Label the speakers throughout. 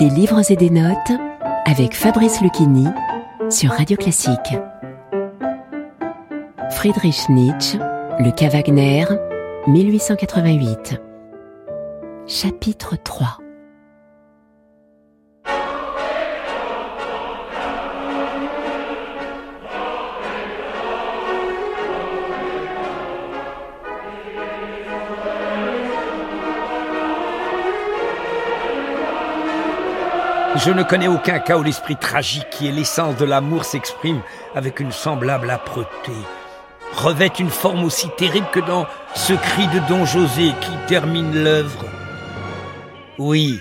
Speaker 1: Des livres et des notes avec Fabrice Lucchini sur Radio Classique. Friedrich Nietzsche, Le cas Wagner, 1888. Chapitre 3
Speaker 2: Je ne connais aucun cas où l'esprit tragique qui est l'essence de l'amour s'exprime avec une semblable âpreté, revêt une forme aussi terrible que dans ce cri de Don José qui termine l'œuvre. Oui,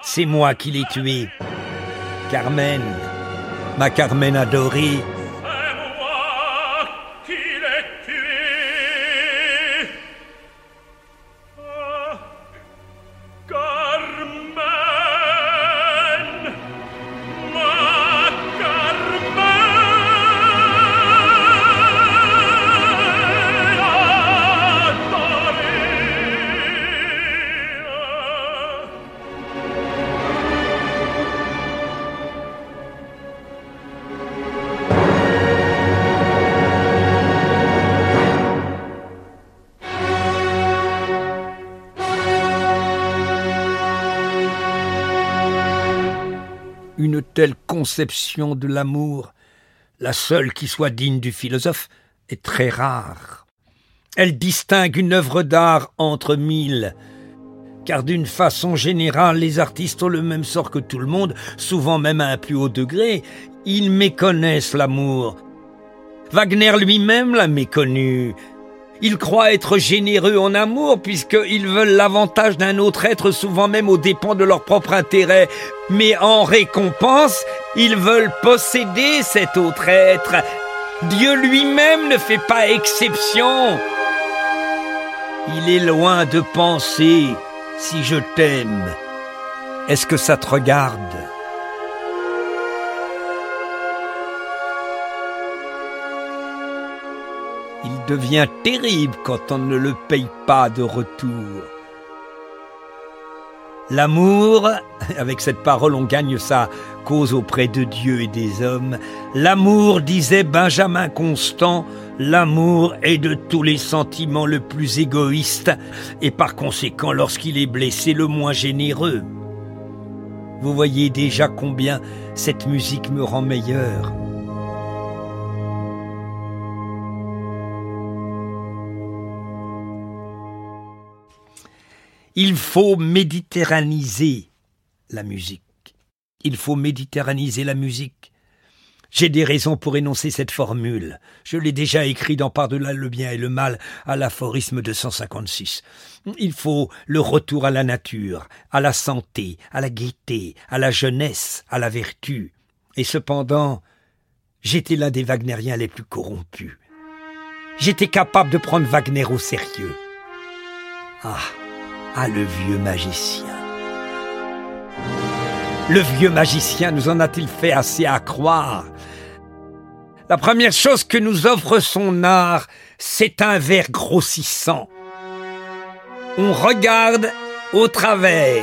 Speaker 2: c'est moi qui l'ai tué. Carmen, ma Carmen adorée, telle conception de l'amour, la seule qui soit digne du philosophe, est très rare. Elle distingue une œuvre d'art entre mille, car d'une façon générale, les artistes ont le même sort que tout le monde, souvent même à un plus haut degré. Ils méconnaissent l'amour. Wagner lui-même l'a méconnu. Ils croient être généreux en amour puisqu'ils veulent l'avantage d'un autre être souvent même aux dépens de leur propre intérêt. Mais en récompense, ils veulent posséder cet autre être. Dieu lui-même ne fait pas exception. Il est loin de penser si je t'aime. Est-ce que ça te regarde? Il devient terrible quand on ne le paye pas de retour. L'amour, avec cette parole on gagne sa cause auprès de Dieu et des hommes, l'amour, disait Benjamin Constant, l'amour est de tous les sentiments le plus égoïste et par conséquent lorsqu'il est blessé le moins généreux. Vous voyez déjà combien cette musique me rend meilleur. Il faut méditerraniser la musique. Il faut méditerraniser la musique. J'ai des raisons pour énoncer cette formule. Je l'ai déjà écrit dans Par-delà le bien et le mal à l'aphorisme de 156. Il faut le retour à la nature, à la santé, à la gaieté, à la jeunesse, à la vertu. Et cependant, j'étais l'un des Wagneriens les plus corrompus. J'étais capable de prendre Wagner au sérieux. Ah, le vieux magicien. Le vieux magicien nous en a-t-il fait assez à croire? La première chose que nous offre son art, c'est un verre grossissant. On regarde au travers,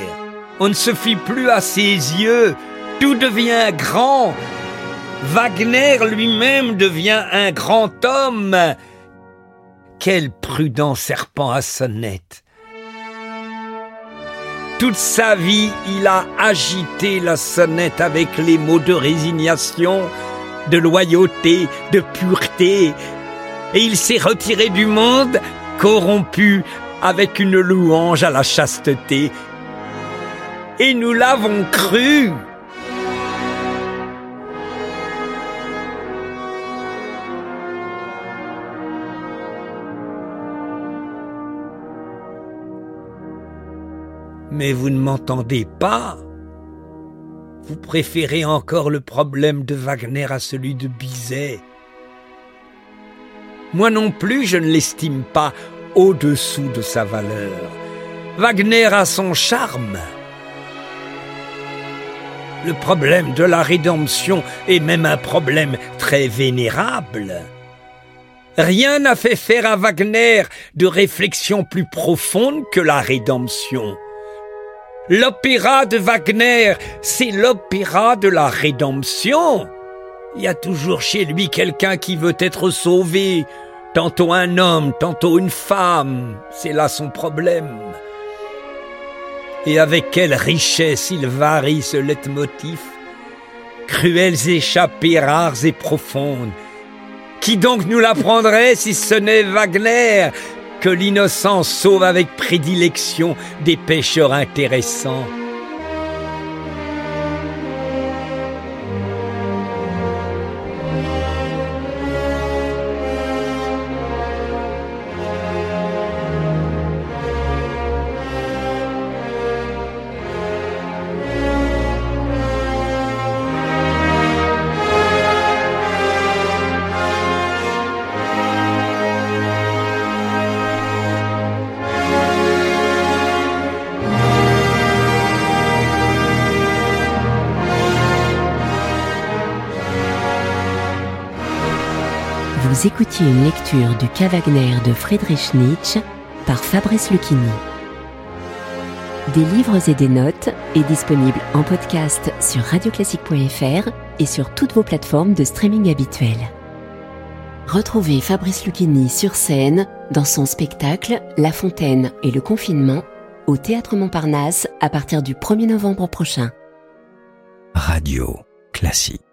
Speaker 2: on ne se fie plus à ses yeux, tout devient grand. Wagner lui-même devient un grand homme. Quel prudent serpent à sonnette toute sa vie, il a agité la sonnette avec les mots de résignation, de loyauté, de pureté, et il s'est retiré du monde corrompu avec une louange à la chasteté. Et nous l'avons cru. Mais vous ne m'entendez pas Vous préférez encore le problème de Wagner à celui de Bizet. Moi non plus, je ne l'estime pas au-dessous de sa valeur. Wagner a son charme. Le problème de la rédemption est même un problème très vénérable. Rien n'a fait faire à Wagner de réflexion plus profonde que la rédemption. L'opéra de Wagner, c'est l'opéra de la rédemption. Il y a toujours chez lui quelqu'un qui veut être sauvé, tantôt un homme, tantôt une femme, c'est là son problème. Et avec quelle richesse il varie ce leitmotiv, cruelles échappées rares et profondes. Qui donc nous l'apprendrait si ce n'est Wagner? Que l'innocence sauve avec prédilection des pêcheurs intéressants.
Speaker 1: Vous écoutiez une lecture du Cas Wagner de Friedrich Nietzsche par Fabrice Lucchini. Des livres et des notes est disponible en podcast sur radioclassique.fr et sur toutes vos plateformes de streaming habituelles. Retrouvez Fabrice Lucchini sur scène dans son spectacle La Fontaine et le confinement au Théâtre Montparnasse à partir du 1er novembre prochain.
Speaker 3: Radio classique.